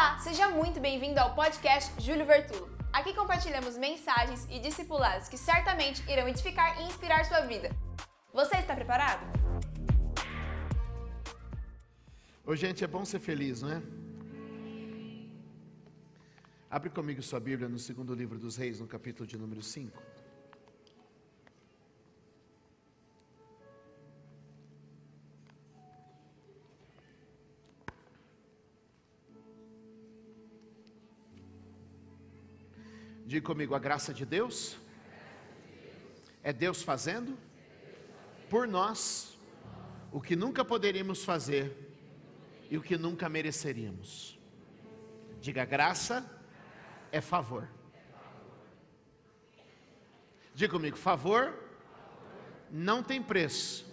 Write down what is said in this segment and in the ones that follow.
Olá, seja muito bem-vindo ao podcast Júlio Vertulo. Aqui compartilhamos mensagens e discipulados que certamente irão edificar e inspirar sua vida. Você está preparado? Ô, gente, é bom ser feliz, não é? Abre comigo sua Bíblia no segundo livro dos Reis, no capítulo de número 5. Diga comigo, a graça de Deus é Deus fazendo por nós o que nunca poderíamos fazer e o que nunca mereceríamos. Diga, graça é favor. Diga comigo, favor não tem preço.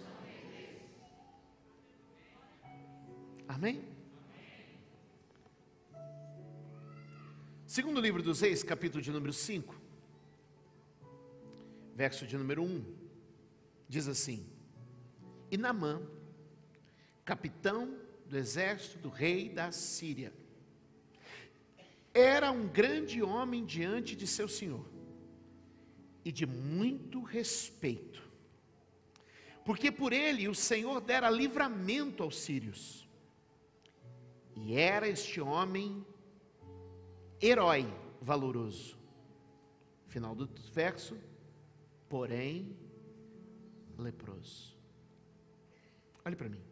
Amém? Segundo livro dos Reis, capítulo de número 5, verso de número 1, diz assim: E Namã, capitão do exército do rei da Síria, era um grande homem diante de seu senhor e de muito respeito, porque por ele o Senhor dera livramento aos sírios, e era este homem herói valoroso. Final do verso, porém leproso. Olhe para mim.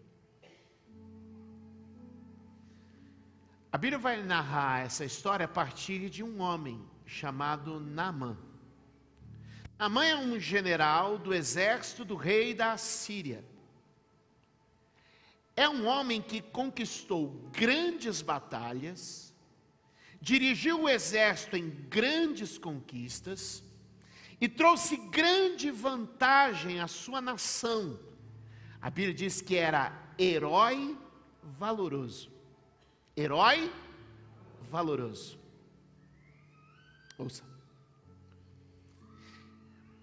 A Bíblia vai narrar essa história a partir de um homem chamado Naamã. Naamã é um general do exército do rei da Síria. É um homem que conquistou grandes batalhas, dirigiu o exército em grandes conquistas e trouxe grande vantagem à sua nação. A Bíblia diz que era herói valoroso. Herói valoroso. Ouça.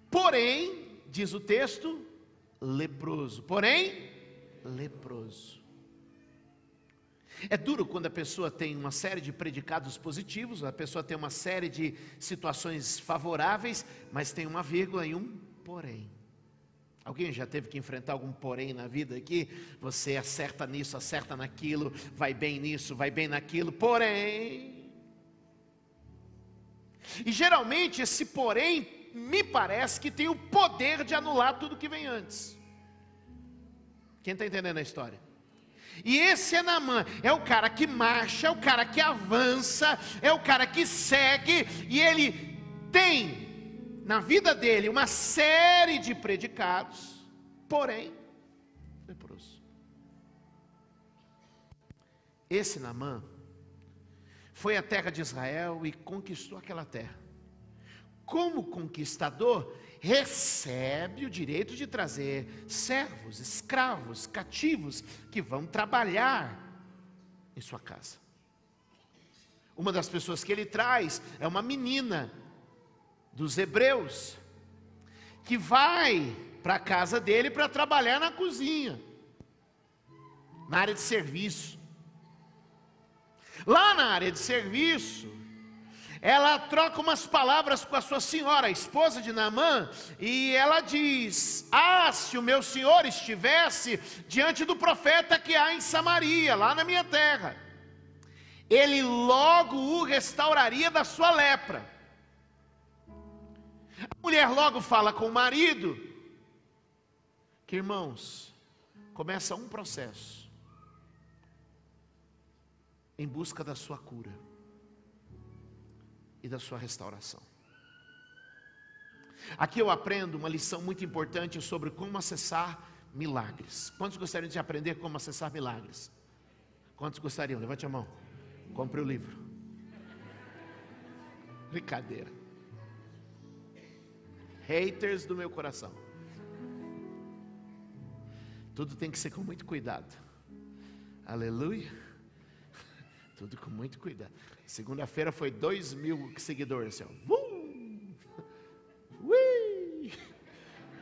Porém, diz o texto, leproso. Porém, leproso. É duro quando a pessoa tem uma série de predicados positivos, a pessoa tem uma série de situações favoráveis, mas tem uma vírgula e um porém. Alguém já teve que enfrentar algum porém na vida aqui? Você acerta nisso, acerta naquilo, vai bem nisso, vai bem naquilo, porém. E geralmente esse porém me parece que tem o poder de anular tudo que vem antes. Quem está entendendo a história? E esse é Namã, é o cara que marcha, é o cara que avança, é o cara que segue, e ele tem na vida dele uma série de predicados, porém, leproso. Esse Namã foi à terra de Israel e conquistou aquela terra. Como conquistador, recebe o direito de trazer servos, escravos, cativos que vão trabalhar em sua casa. Uma das pessoas que ele traz é uma menina dos hebreus que vai para a casa dele para trabalhar na cozinha, na área de serviço. Lá na área de serviço, ela troca umas palavras com a sua senhora, a esposa de Naamã, e ela diz: Ah, se o meu senhor estivesse diante do profeta que há em Samaria, lá na minha terra, ele logo o restauraria da sua lepra. A mulher logo fala com o marido, que irmãos, começa um processo em busca da sua cura e da sua restauração. Aqui eu aprendo uma lição muito importante sobre como acessar milagres. Quantos gostariam de aprender como acessar milagres? Quantos gostariam? Levante a mão. Compre o livro. Brincadeira. Haters do meu coração. Tudo tem que ser com muito cuidado. Aleluia. Tudo com muito cuidado. Segunda-feira foi dois mil seguidores. Assim, ó. Ui!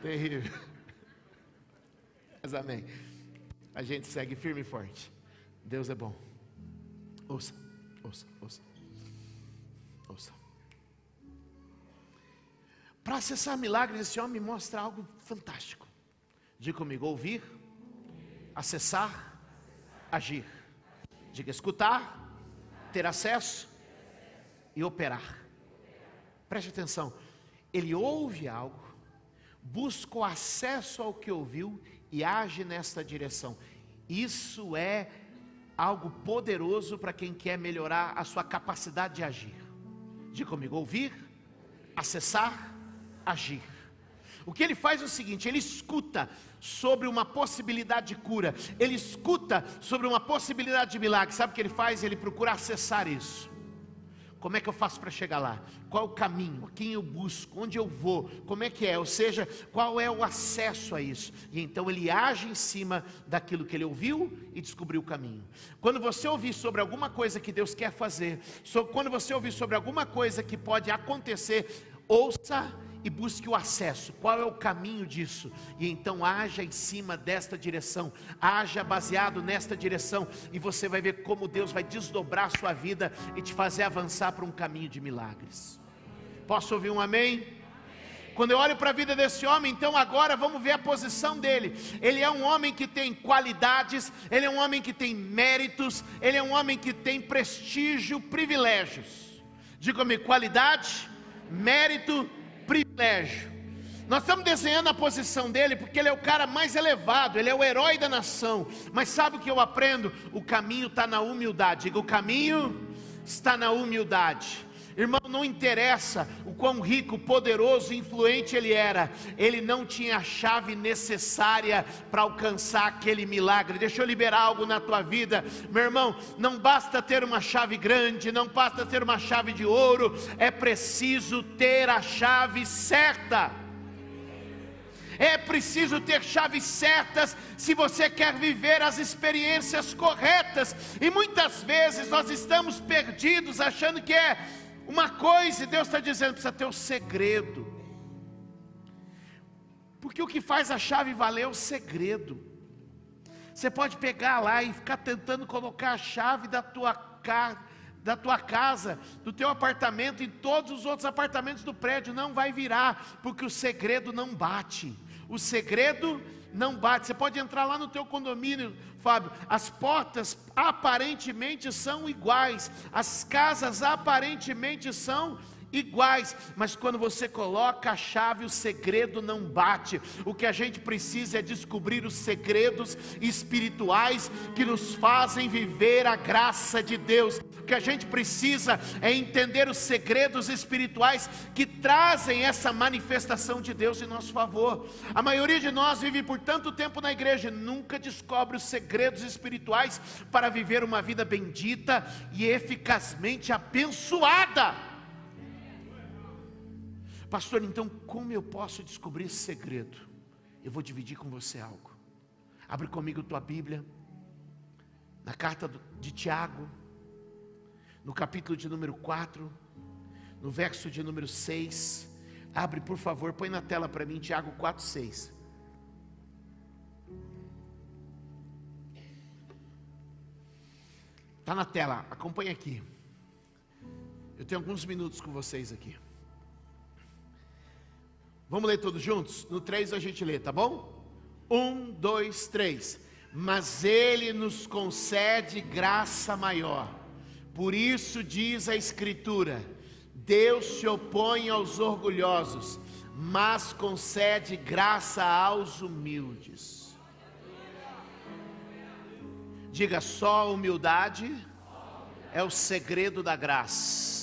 Terrível. Mas amém. A gente segue firme e forte. Deus é bom. Ouça. Ouça, ouça. Ouça. Para acessar milagres, esse homem mostra algo fantástico. Diga comigo: ouvir, acessar, agir. Diga escutar, ter acesso e operar. Preste atenção. Ele ouve algo, busca o acesso ao que ouviu e age nesta direção. Isso é algo poderoso para quem quer melhorar a sua capacidade de agir. Diga comigo: ouvir, acessar, agir. O que ele faz é o seguinte: ele escuta sobre uma possibilidade de cura, ele escuta sobre uma possibilidade de milagre. Sabe o que ele faz? Ele procura acessar isso. Como é que eu faço para chegar lá? Qual o caminho? Quem eu busco? Onde eu vou? Como é que é? Ou seja, qual é o acesso a isso? E então ele age em cima daquilo que ele ouviu e descobriu o caminho. Quando você ouvir sobre alguma coisa que Deus quer fazer, quando você ouvir sobre alguma coisa que pode acontecer, ouça e busque o acesso. Qual é o caminho disso? E então haja em cima desta direção, haja baseado nesta direção, e você vai ver como Deus vai desdobrar a sua vida e te fazer avançar para um caminho de milagres. Posso ouvir um amém? Quando eu olho para a vida desse homem, então agora vamos ver a posição dele. Ele é um homem que tem qualidades, ele é um homem que tem méritos, ele é um homem que tem prestígio, privilégios. Diga-me, qualidade, mérito, privilégio. Nós estamos desenhando a posição dele porque ele é o cara mais elevado, ele é o herói da nação. Mas sabe o que eu aprendo? O caminho está na humildade. O caminho está na humildade. Irmão, não interessa o quão rico, poderoso, influente ele era, ele não tinha a chave necessária para alcançar aquele milagre. Deixa eu liberar algo na tua vida, meu irmão. Não basta ter uma chave grande, não basta ter uma chave de ouro, é preciso ter a chave certa. É preciso ter chaves certas se você quer viver as experiências corretas. E muitas vezes nós estamos perdidos achando que é uma coisa, Deus está dizendo, precisa ter o segredo. Porque o que faz a chave valer é o segredo. Você pode pegar lá e ficar tentando colocar a chave da tua casa, da tua casa, do teu apartamento, em todos os outros apartamentos do prédio, não vai virar, porque o segredo não bate. O segredo não bate. Você pode entrar lá no teu condomínio, Fábio. As portas aparentemente são iguais, as casas aparentemente são iguais, mas quando você coloca a chave, o segredo não bate. O que a gente precisa é descobrir os segredos espirituais que nos fazem viver a graça de Deus. O que a gente precisa é entender os segredos espirituais que trazem essa manifestação de Deus em nosso favor. A maioria de nós vive por tanto tempo na igreja e nunca descobre os segredos espirituais para viver uma vida bendita e eficazmente abençoada. Pastor, então como eu posso descobrir esse segredo? Eu vou dividir com você algo. Abre comigo tua Bíblia, na carta de Tiago, no capítulo de número 4, no verso de número 6. Abre, por favor, põe na tela para mim, Tiago 4, 6. Está na tela, acompanhe aqui. Eu tenho alguns minutos com vocês aqui. Vamos ler todos juntos? No 3 a gente lê, tá bom? Um, dois, três. Mas Ele nos concede graça maior. Por isso diz a Escritura: Deus se opõe aos orgulhosos, mas concede graça aos humildes. Diga só: humildade é o segredo da graça.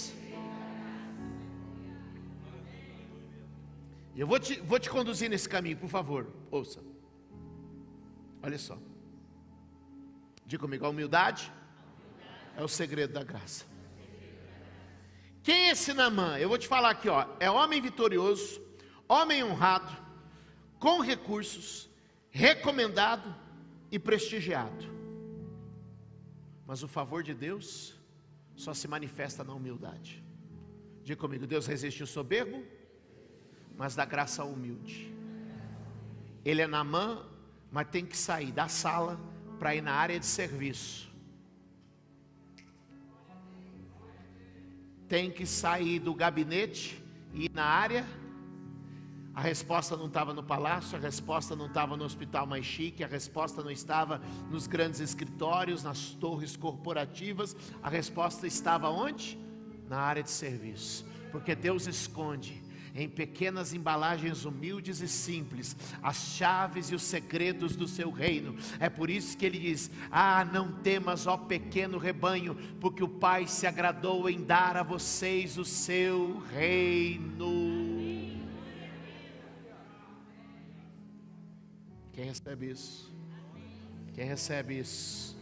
Eu vou te, vou te conduzir nesse caminho, por favor, ouça. Olha só. Diga comigo, a humildade é o segredo da graça. Quem é esse Namã? Eu vou te falar aqui, ó. É homem vitorioso, homem honrado, com recursos, recomendado e prestigiado. Mas o favor de Deus só se manifesta na humildade. Diga comigo, Deus resiste o soberbo mas dá graça humilde. Ele é Namã, mas tem que sair da sala para ir na área de serviço. tem que sair do gabinete e ir na área? A resposta não estava no palácio, a resposta não estava no hospital mais chique, a resposta não estava nos grandes escritórios, nas torres corporativas, a resposta estava onde? Na área de serviço. Porque Deus esconde em pequenas embalagens humildes e simples, as chaves e os segredos do seu reino. É por isso que ele diz: Ah, não temas, ó pequeno rebanho, porque o Pai se agradou em dar a vocês o seu reino. Quem recebe isso? Quem recebe isso?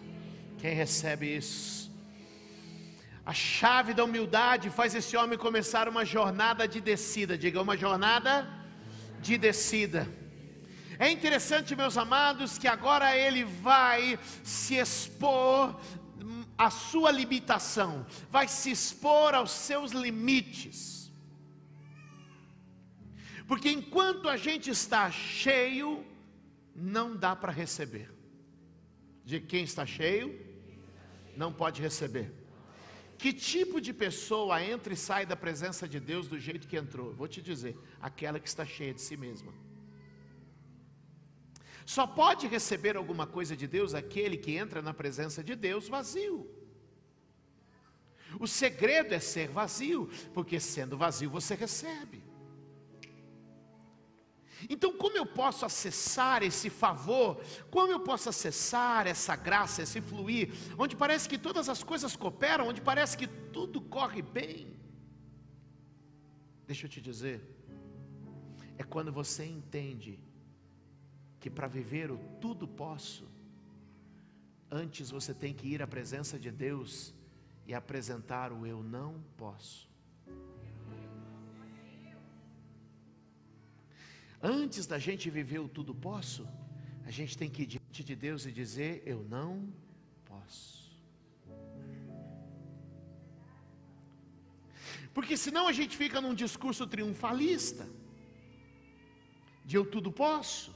Quem recebe isso? A chave da humildade faz esse homem começar uma jornada de descida. Diga, uma jornada de descida. É interessante, meus amados, que agora ele vai se expor à sua limitação, vai se expor aos seus limites. Porque enquanto a gente está cheio, não dá para receber. De quem está cheio, não pode receber. Que tipo de pessoa entra e sai da presença de Deus do jeito que entrou? Vou te dizer, aquela que está cheia de si mesma. Só pode receber alguma coisa de Deus aquele que entra na presença de Deus vazio. O segredo é ser vazio, porque sendo vazio você recebe. Então, como eu posso acessar esse favor? Como eu posso acessar essa graça, esse fluir, onde parece que todas as coisas cooperam, onde parece que tudo corre bem? Deixa eu te dizer, é quando você entende que para viver o tudo posso, antes você tem que ir à presença de Deus e apresentar o eu não posso. Antes da gente viver o tudo posso, a gente tem que ir diante de Deus e dizer: Eu não posso. Porque senão a gente fica num discurso triunfalista, de eu tudo posso,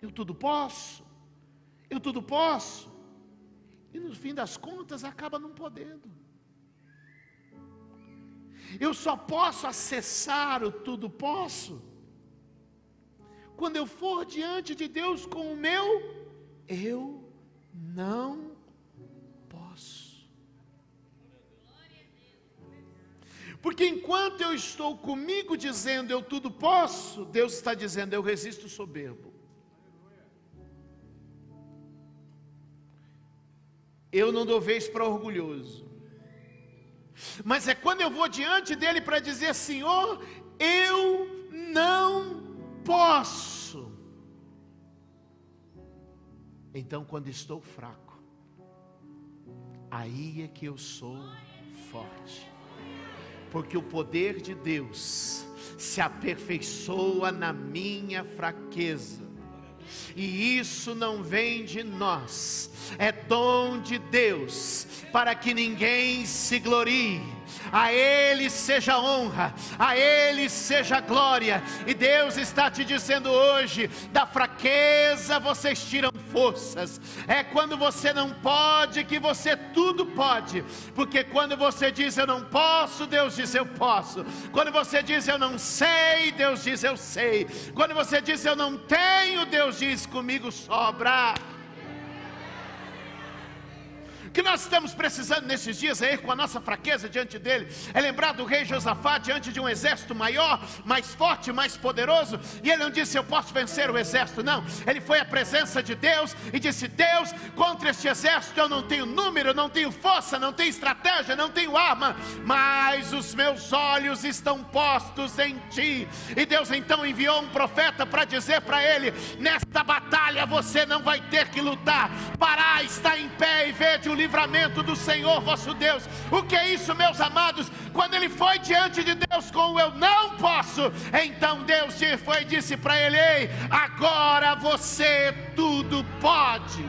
eu tudo posso, eu tudo posso, e no fim das contas acaba não podendo. Eu só posso acessar o tudo posso quando eu for diante de Deus com o meu, eu não posso. Porque enquanto eu estou comigo dizendo eu tudo posso, Deus está dizendo eu resisto soberbo. Eu não dou vez para orgulhoso. Mas é quando eu vou diante dele para dizer: Senhor, eu não posso. Então, quando estou fraco, aí é que eu sou forte, porque o poder de Deus se aperfeiçoa na minha fraqueza. E isso não vem de nós, é dom de Deus, para que ninguém se glorie. A Ele seja honra, a Ele seja glória, e Deus está te dizendo hoje: da fraqueza vocês tiram forças, é quando você não pode que você tudo pode, porque quando você diz eu não posso, Deus diz eu posso, quando você diz eu não sei, Deus diz eu sei, quando você diz eu não tenho, Deus diz comigo sobra que nós estamos precisando nesses dias é ir com a nossa fraqueza diante dele, é lembrar do rei Josafá diante de um exército maior, mais forte, mais poderoso, e ele não disse eu posso vencer o exército, não, ele foi à presença de Deus e disse: Deus, contra este exército eu não tenho número, não tenho força, não tenho estratégia, não tenho arma, mas os meus olhos estão postos em ti. E Deus então enviou um profeta para dizer para ele: nesta batalha você não vai ter que lutar, parar, está em pé e o livro livramento do Senhor vosso Deus. O que é isso, meus amados? Quando ele foi diante de Deus com o eu não posso, então Deus foi e disse para ele: Ei, agora você tudo pode.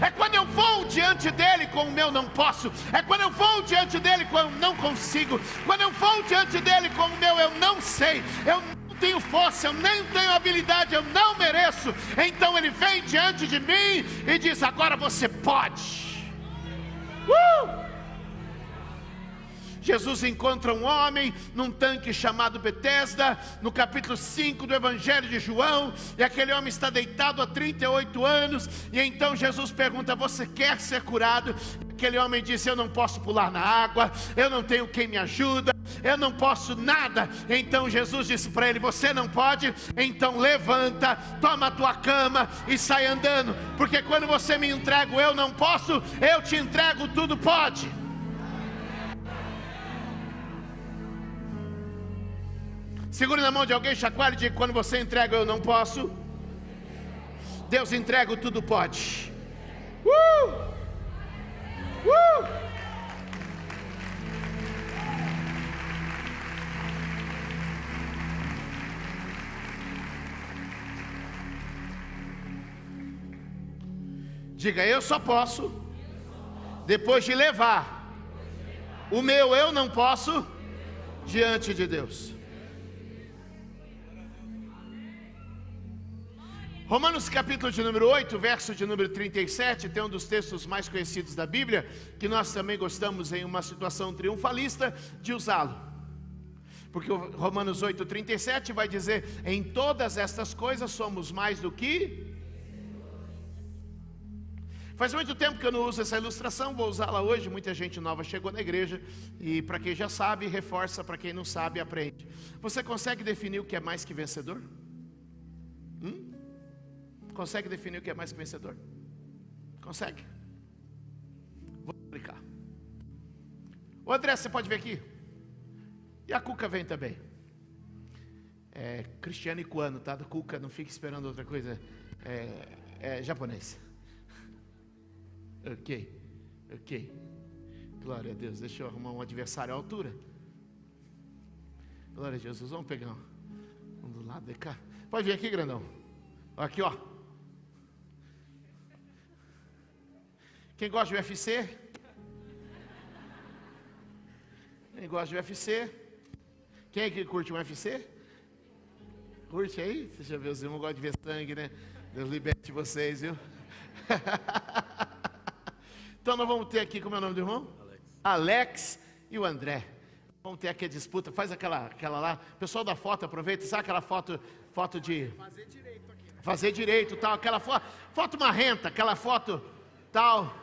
É quando eu vou diante dele com o meu não posso. É quando eu vou diante dele com eu não consigo. Quando eu vou diante dele com o meu eu não sei. Eu tenho força, eu nem tenho habilidade, eu não mereço. Então ele vem diante de mim e diz: Agora você pode. Uh! Jesus encontra um homem num tanque chamado Betesda, no capítulo 5 do Evangelho de João, e aquele homem está deitado há 38 anos, e então Jesus pergunta: Você quer ser curado? Aquele homem disse: Eu não posso pular na água, eu não tenho quem me ajuda, eu não posso nada. Então Jesus disse para ele: Você não pode? Então levanta, toma a tua cama e sai andando, porque quando você me entrega, eu não posso, eu te entrego, tudo pode. Segure na mão de alguém, chacoalhe e diga: quando você entrega, eu não posso. Deus entrega, tudo pode. Uh! Uh! Diga, eu só posso, depois de levar o meu eu não posso diante de Deus. Romanos capítulo de número 8, verso de número 37, tem um dos textos mais conhecidos da Bíblia, que nós também gostamos em uma situação triunfalista de usá-lo. Porque Romanos 8, 37 vai dizer: em todas estas coisas somos mais do que. Faz muito tempo que eu não uso essa ilustração, vou usá-la hoje. Muita gente nova chegou na igreja e, para quem já sabe, reforça, para quem não sabe, aprende. Você consegue definir o que é mais que vencedor? Consegue definir o que é mais que vencedor? Consegue? Vou explicar. O André, você pode ver aqui? E a Cuca vem também. É Cristiano e Cuano, tá? Do Cuca, não fique esperando outra coisa. É, é japonês. Ok, ok. Glória a Deus. Deixa eu arrumar um adversário à altura. Glória a Jesus. Vamos pegar um, um do lado de cá. Pode vir aqui, grandão. Aqui, ó. Quem gosta de UFC? Quem gosta de UFC? Quem é que curte o UFC? Curte aí? Você já viu, os irmãos gostam de ver sangue, né? Deus liberte vocês, viu? então nós vamos ter aqui, como é o nome do irmão? Alex. Alex e o André. Vamos ter aqui a disputa, faz aquela, aquela lá. Pessoal da foto, aproveita, sabe aquela foto, foto de. Fazer direito aqui. Né? Fazer direito, tal, aquela foto, foto marrenta, aquela foto tal.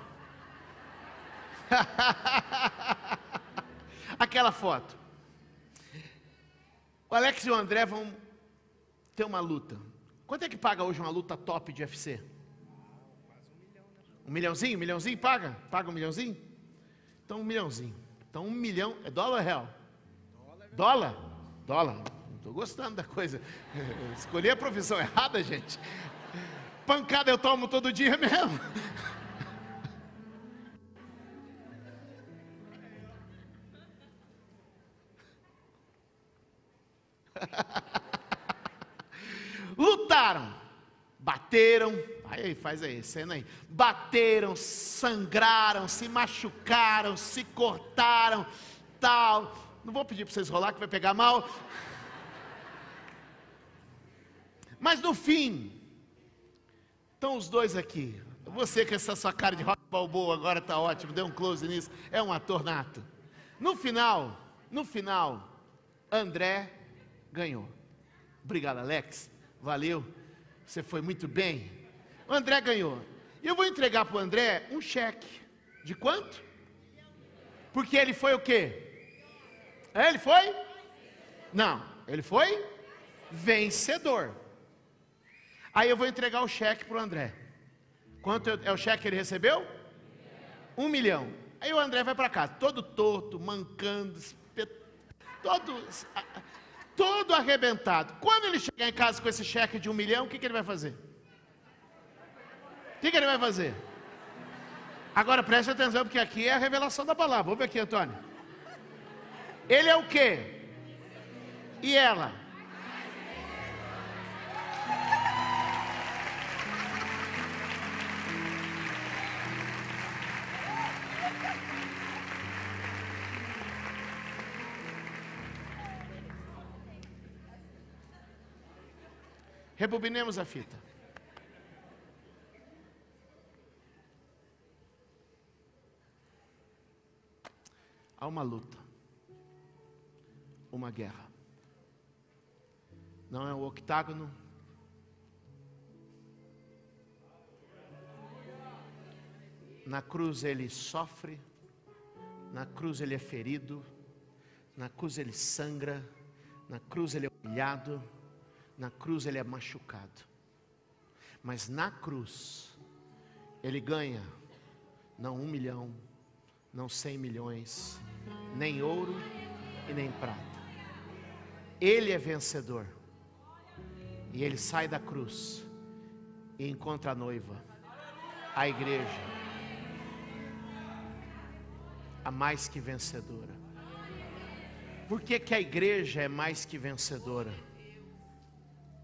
Aquela foto. O Alex e o André vão ter uma luta. Quanto é que paga hoje uma luta top de UFC? Um milhãozinho? Um milhãozinho paga? Paga um milhãozinho? Então um milhãozinho. Então um milhão. É dólar ou real? Dólar? Dólar. Não estou gostando da coisa. Escolhi a profissão errada, gente. Pancada eu tomo todo dia mesmo. Lutaram, bateram, aí faz aí, cena aí. Bateram, sangraram, se machucaram, se cortaram, tal. Não vou pedir para vocês rolar que vai pegar mal. Mas no fim, estão os dois aqui. Você com essa sua cara de rock balboa agora está ótimo, deu um close nisso. É um ator nato. No final, no final, André ganhou. Obrigado, Alex. Valeu. Você foi muito bem. O André ganhou. E eu vou entregar para o André um cheque. De quanto? Porque ele foi o quê? É, ele foi? Não, ele foi vencedor. Aí eu vou entregar o cheque para o André. Quanto é o cheque que ele recebeu? Um milhão. Aí o André vai para casa, todo torto, mancando, todo todo arrebentado. Quando ele chegar em casa com esse cheque de um milhão, o que, que ele vai fazer? O que, que ele vai fazer? Agora preste atenção, porque aqui é a revelação da palavra. Ver aqui, Antônio. Ele é o quê? E ela? Rebobinemos a fita. Há uma luta. uma guerra. Não é o octágono. Na cruz ele sofre, na cruz ele é ferido, na cruz ele sangra, na cruz ele é humilhado, na cruz ele é machucado. Mas na cruz ele ganha não um milhão, não cem milhões, nem ouro e nem prata. Ele é vencedor. E ele sai da cruz e encontra a noiva, a igreja, a mais que vencedora. Por que, que a igreja é mais que vencedora?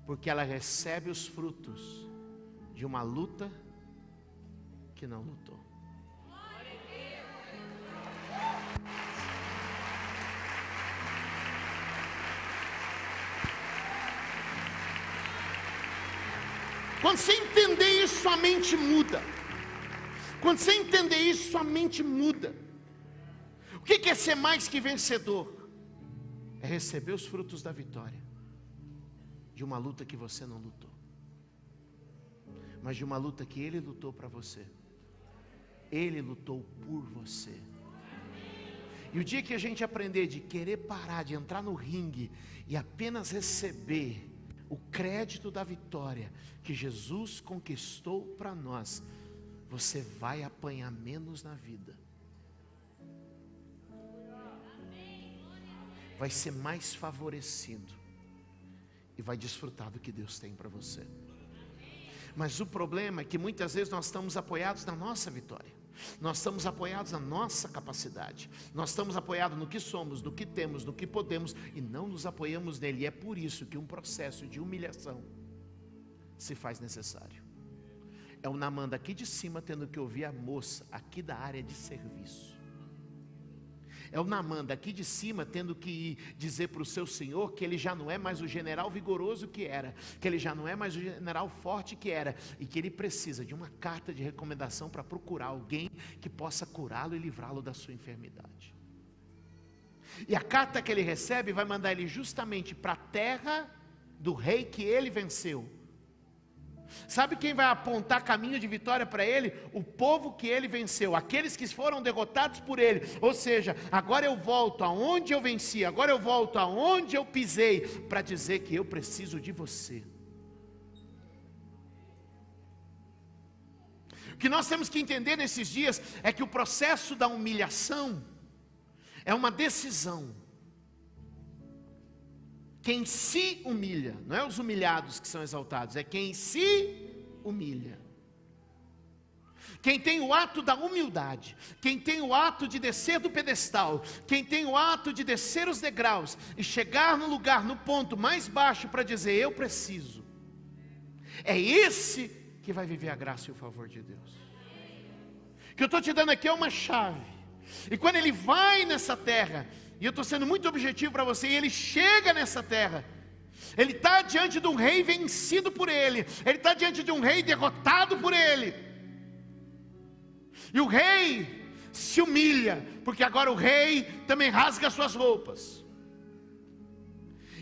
Porque ela recebe os frutos de uma luta que não lutou. Quando você entender isso, sua mente muda. Quando você entender isso, sua mente muda. O que é ser mais que vencedor? É receber os frutos da vitória de uma luta que você não lutou, mas de uma luta que Ele lutou para você. Ele lutou por você. E o dia que a gente aprender de querer parar, de entrar no ringue e apenas receber o crédito da vitória que Jesus conquistou para nós, você vai apanhar menos na vida. Vai ser mais favorecido e vai desfrutar do que Deus tem para você. Mas o problema é que muitas vezes nós estamos apoiados na nossa vitória. Nós estamos apoiados na nossa capacidade. Nós estamos apoiados no que somos, no que temos, no que podemos e não nos apoiamos nele. E é por isso que um processo de humilhação se faz necessário. É o Namã aqui de cima tendo que ouvir a moça aqui da área de serviço. É o Namã daqui de cima tendo que dizer para o seu senhor que ele já não é mais o general vigoroso que era, que ele já não é mais o general forte que era, e que ele precisa de uma carta de recomendação para procurar alguém que possa curá-lo e livrá-lo da sua enfermidade. E a carta que ele recebe vai mandar ele justamente para a terra do rei que ele venceu Sabe quem vai apontar caminho de vitória para ele? O povo que ele venceu, aqueles que foram derrotados por ele. Ou seja, agora eu volto aonde eu venci, agora eu volto aonde eu pisei, para dizer que eu preciso de você. O que nós temos que entender nesses dias é que o processo da humilhação é uma decisão quem se humilha, não é os humilhados que são exaltados, é quem se humilha. Quem tem o ato da humildade, quem tem o ato de descer do pedestal, quem tem o ato de descer os degraus e chegar no lugar, no ponto mais baixo para dizer: Eu preciso. É esse que vai viver a graça e o favor de Deus. O que eu estou te dando aqui é uma chave. E quando ele vai nessa terra, e eu estou sendo muito objetivo para você, e ele chega nessa terra. Ele está diante de um rei vencido por ele, ele está diante de um rei derrotado por ele. E o rei se humilha, porque agora o rei também rasga suas roupas.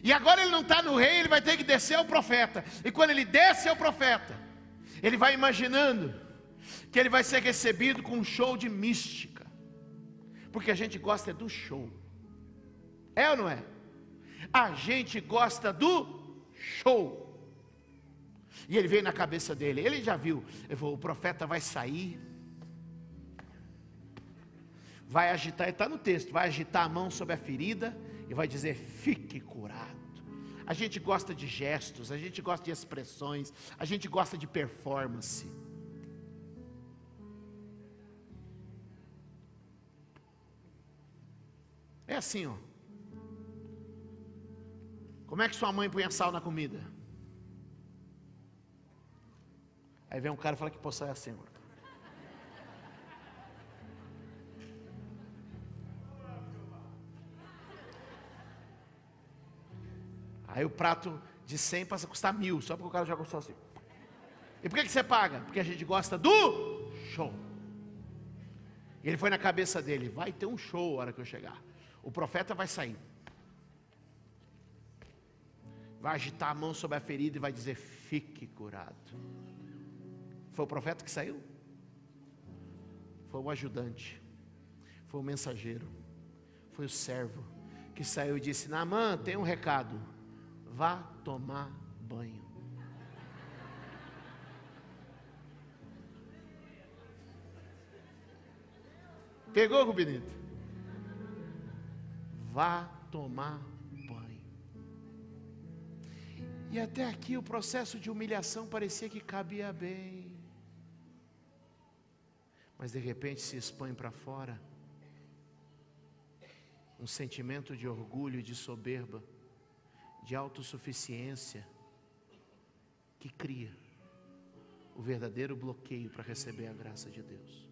E agora ele não está no rei, ele vai ter que descer ao profeta. E quando ele desce ao profeta, ele vai imaginando que ele vai ser recebido com um show de mística, porque a gente gosta do show. É ou não é? A gente gosta do show. E ele veio na cabeça dele, ele já viu, ele falou, o profeta vai sair, vai agitar, está no texto, vai agitar a mão sobre a ferida e vai dizer: fique curado. A gente gosta de gestos, a gente gosta de expressões, a gente gosta de performance. É assim, ó. Como é que sua mãe punha sal na comida? Aí vem um cara e fala que poço é assim. Aí o prato de 100 passa a custar mil, só porque o cara já gostou assim. E por que, que você paga? Porque a gente gosta do show. E ele foi na cabeça dele: vai ter um show a hora que eu chegar. O profeta vai sair. vai agitar a mão sobre a ferida e vai dizer: fique curado. Foi o profeta que saiu? Foi o ajudante, foi o mensageiro, foi o servo que saiu e disse: Namã, tem um recado, vá tomar banho. Pegou, Rubinito? Vá tomar banho. E até aqui o processo de humilhação parecia que cabia bem. Mas de repente se expõe para fora um sentimento de orgulho de soberba, de autossuficiência, que cria o verdadeiro bloqueio para receber a graça de Deus.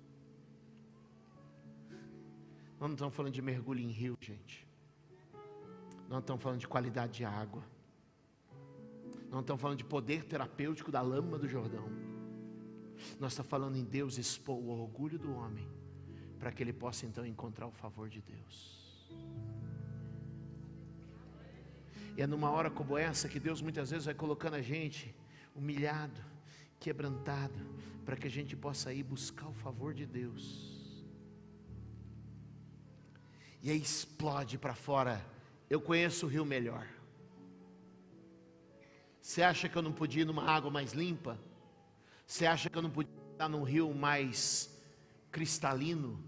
Nós não estamos falando de mergulho em rio, gente. Não estamos falando de qualidade de água. Não estamos falando de poder terapêutico da lama do Jordão. Nós estamos falando em Deus expor o orgulho do homem, para que ele possa então encontrar o favor de Deus. E é numa hora como essa que Deus muitas vezes vai colocando a gente humilhado, quebrantado, para que a gente possa ir buscar o favor de Deus e aí explode para fora. Eu conheço o rio melhor. Você acha que eu não podia ir numa água mais limpa? Você acha que eu não podia estar num rio mais cristalino?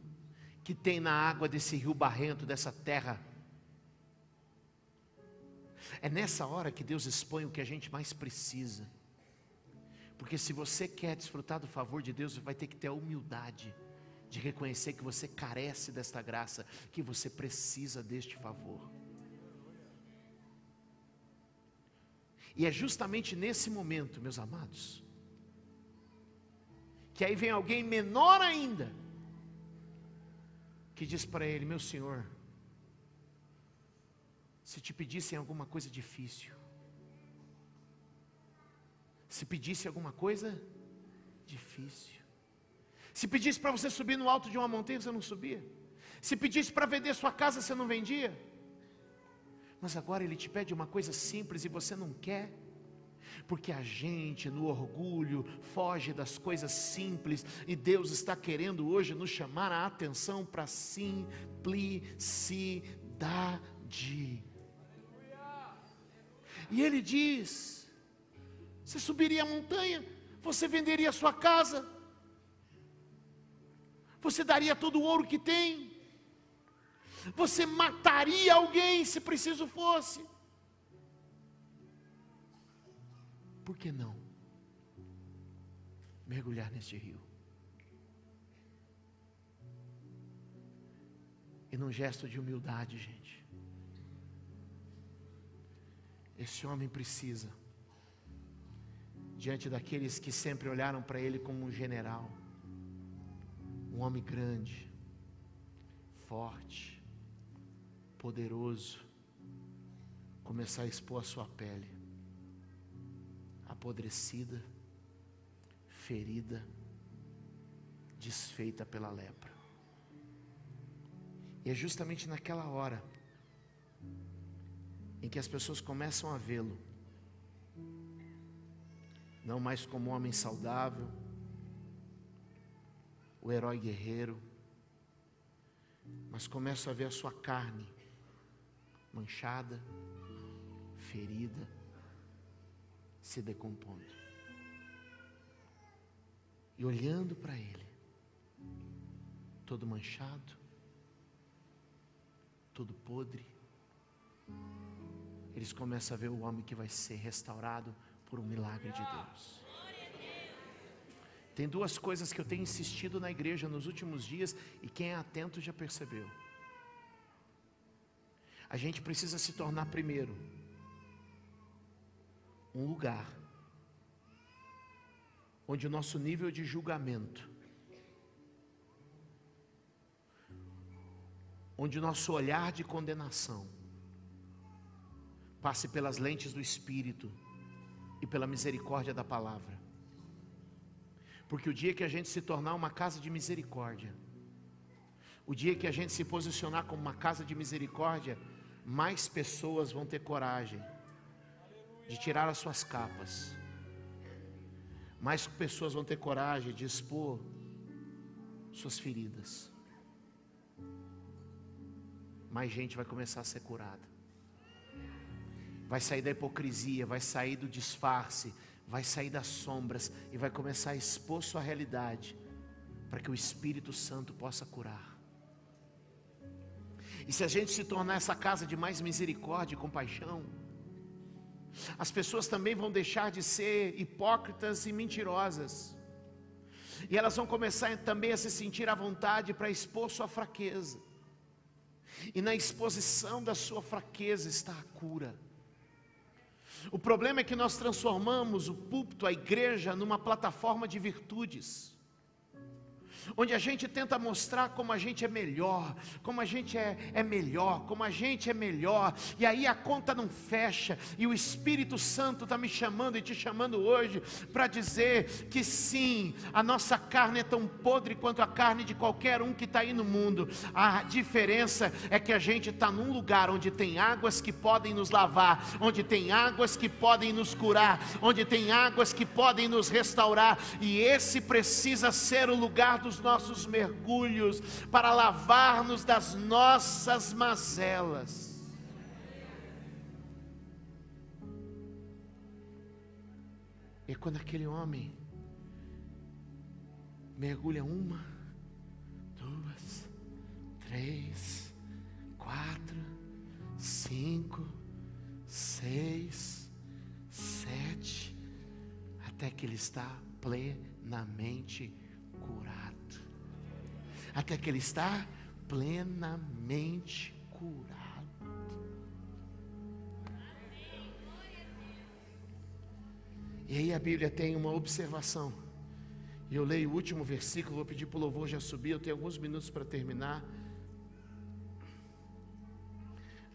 Que tem na água desse rio barrento, dessa terra? É nessa hora que Deus expõe o que a gente mais precisa. Porque se você quer desfrutar do favor de Deus, vai ter que ter a humildade de reconhecer que você carece desta graça, que você precisa deste favor. E é justamente nesse momento, meus amados, que aí vem alguém menor ainda, que diz para ele: Meu senhor, se te pedissem alguma coisa difícil, se pedisse alguma coisa difícil, se pedisse para você subir no alto de uma montanha, você não subia. Se pedisse para vender sua casa, você não vendia. Mas agora ele te pede uma coisa simples e você não quer. Porque a gente, no orgulho, foge das coisas simples, e Deus está querendo hoje nos chamar a atenção para simplicidade. E ele diz: Você subiria a montanha, você venderia a sua casa, você daria todo o ouro que tem? Você mataria alguém se preciso fosse? Por que não mergulhar neste rio? E num gesto de humildade, gente. Esse homem precisa, diante daqueles que sempre olharam para ele como um general, um homem grande, forte, poderoso, começar a expor a sua pele, apodrecida, ferida, desfeita pela lepra. E é justamente naquela hora em que as pessoas começam a vê-lo, não mais como um homem saudável, o herói guerreiro, mas começo a ver a sua carne manchada, ferida, se decompondo. E olhando para ele, todo manchado, todo podre, eles começam a ver o homem que vai ser restaurado por um milagre de Deus. Tem duas coisas que eu tenho insistido na igreja nos últimos dias e quem é atento já percebeu. A gente precisa se tornar primeiro um lugar onde o nosso nível de julgamento, onde o nosso olhar de condenação passe pelas lentes do Espírito e pela misericórdia da palavra. Porque o dia que a gente se tornar uma casa de misericórdia, o dia que a gente se posicionar como uma casa de misericórdia, mais pessoas vão ter coragem de tirar as suas capas, mais pessoas vão ter coragem de expor suas feridas. Mais gente vai começar a ser curada. Vai sair da hipocrisia, vai sair do disfarce, vai sair das sombras e vai começar a expor sua realidade, para que o Espírito Santo possa curar. E se a gente se tornar essa casa de mais misericórdia e compaixão, as pessoas também vão deixar de ser hipócritas e mentirosas. E elas vão começar também a se sentir à vontade para expor sua fraqueza. E na exposição da sua fraqueza está a cura. O problema é que nós transformamos o púlpito, a igreja, numa plataforma de virtudes onde a gente tenta mostrar como a gente é melhor, como a gente é, é melhor, como a gente é melhor, e aí a conta não fecha, e o Espírito Santo está me chamando e te chamando hoje para dizer que sim, a nossa carne é tão podre quanto a carne de qualquer um que está aí no mundo, a diferença é que a gente está num lugar onde tem águas que podem nos lavar, onde tem águas que podem nos curar, onde tem águas que podem nos restaurar, e esse precisa ser o lugar dos nossos mergulhos, para lavar-nos das nossas mazelas. E quando aquele homem mergulha uma, duas, três, quatro, cinco, seis, sete, até que ele está plenamente curado até que ele está plenamente curado. E aí a Bíblia tem uma observação. E eu leio o último versículo, vou pedir para o louvor já subir, eu tenho alguns minutos para terminar.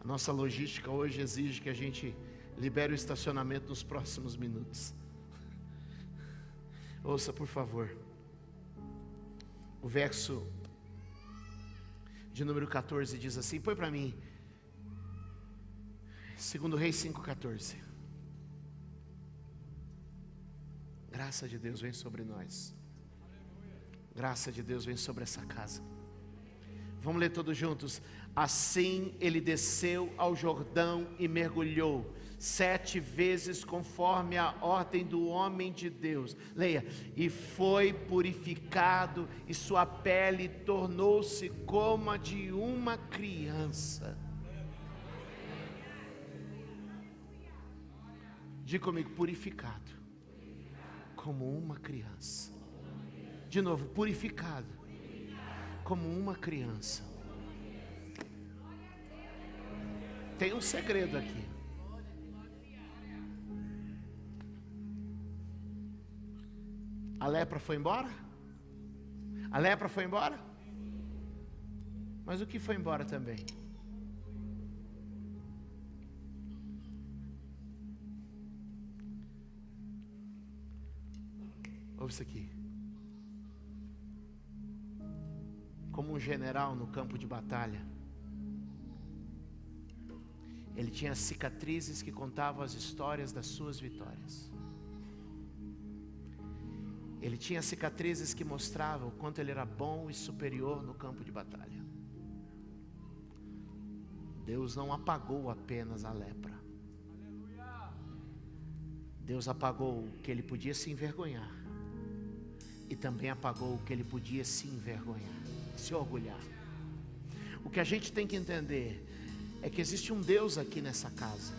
A nossa logística hoje exige que a gente libere o estacionamento nos próximos minutos. Ouça, por favor. O verso de número 14 diz assim: põe para mim, segundo Reis 5,14. Graça de Deus vem sobre nós. Graça de Deus vem sobre essa casa. Vamos ler todos juntos. Assim ele desceu ao Jordão e mergulhou sete vezes conforme a ordem do homem de Deus. Leia: e foi purificado, e sua pele tornou-se como a de uma criança. Diga comigo, purificado, como uma criança. De novo, purificado, como uma criança. Tem um segredo aqui. A lepra foi embora? A lepra foi embora? Mas o que foi embora também? Ouve isso aqui. Como um general no campo de batalha, ele tinha cicatrizes que contavam as histórias das suas vitórias. Ele tinha cicatrizes que mostravam o quanto ele era bom e superior no campo de batalha. Deus não apagou apenas a lepra. Deus apagou o que ele podia se envergonhar. E também apagou o que ele podia se envergonhar, se orgulhar. O que a gente tem que entender é que existe um Deus aqui nessa casa.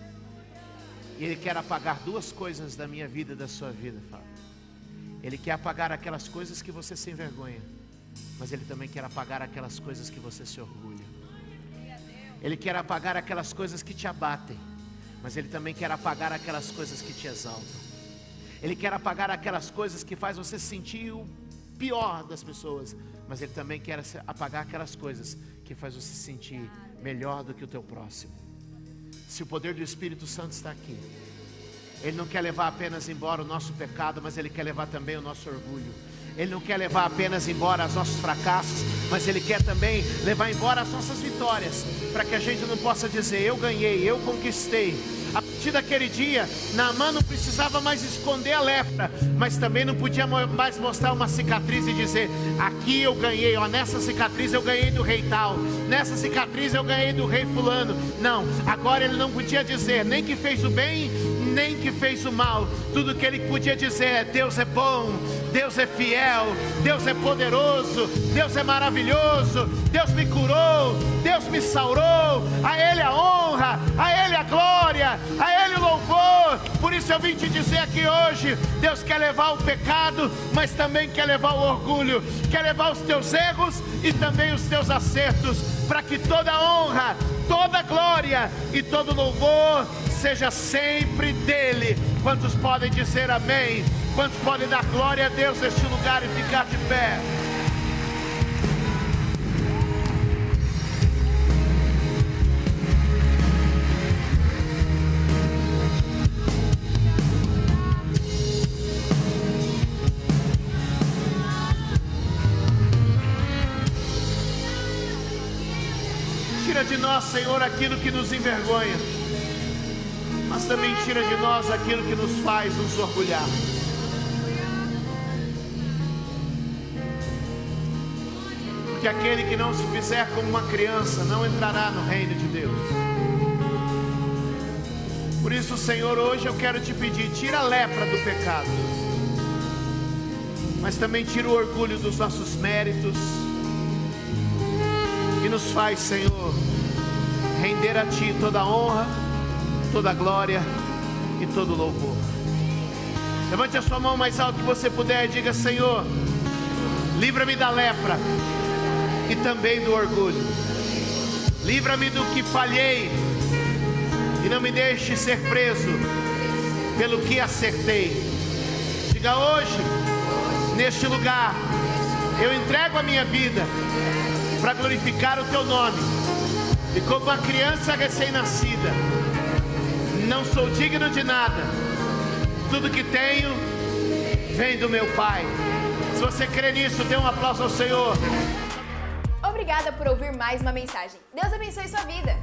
E Ele quer apagar duas coisas da minha vida e da sua vida, Fábio. Ele quer apagar aquelas coisas que você se envergonha, mas Ele também quer apagar aquelas coisas que você se orgulha. Ele quer apagar aquelas coisas que te abatem, mas Ele também quer apagar aquelas coisas que te exaltam. Ele quer apagar aquelas coisas que faz você sentir o pior das pessoas, mas Ele também quer apagar aquelas coisas que faz você sentir melhor do que o teu próximo. Se o poder do Espírito Santo está aqui, ele não quer levar apenas embora o nosso pecado, mas Ele quer levar também o nosso orgulho. Ele não quer levar apenas embora os nossos fracassos, mas Ele quer também levar embora as nossas vitórias, para que a gente não possa dizer: Eu ganhei, eu conquistei. partir daquele dia, Naamã não precisava mais esconder a lepra, mas também não podia mais mostrar uma cicatriz e dizer: aqui eu ganhei, ó, nessa cicatriz eu ganhei do rei tal, nessa cicatriz eu ganhei do rei fulano. Não, agora ele não podia dizer nem que fez o bem, nem que fez o mal. Tudo que ele podia dizer é: Deus é bom, Deus é fiel, Deus é poderoso, Deus é maravilhoso, Deus me curou, Deus me saurou, a Ele a honra, a Ele a glória, a Ele o louvor. Por isso eu vim te dizer aqui hoje: Deus quer levar o pecado, mas também quer levar o orgulho, quer levar os teus erros e também os teus acertos, para que toda honra, toda glória e todo louvor seja sempre dele. Quantos podem dizer amém? Quantos podem dar glória a Deus neste lugar e ficar de pé? Tira de nós, Senhor, aquilo que nos envergonha mas também tira de nós aquilo que nos faz nos orgulhar. Porque aquele que não se fizer como uma criança não entrará no reino de Deus. Por isso, Senhor, hoje eu quero te pedir: tira a lepra do pecado, mas também tira o orgulho dos nossos méritos e nos faz, Senhor, render a Ti toda a honra toda glória e todo louvor. Levante a sua mão mais alto que você puder e diga: Senhor, livra-me da lepra e também do orgulho. Livra-me do que falhei e não me deixe ser preso pelo que acertei. Diga hoje, neste lugar, eu entrego a minha vida para glorificar o teu nome. E como uma criança recém-nascida, não sou digno de nada. Tudo que tenho vem do meu Pai. Se você crê nisso, dê um aplauso ao Senhor. Obrigada por ouvir mais uma mensagem. Deus abençoe sua vida.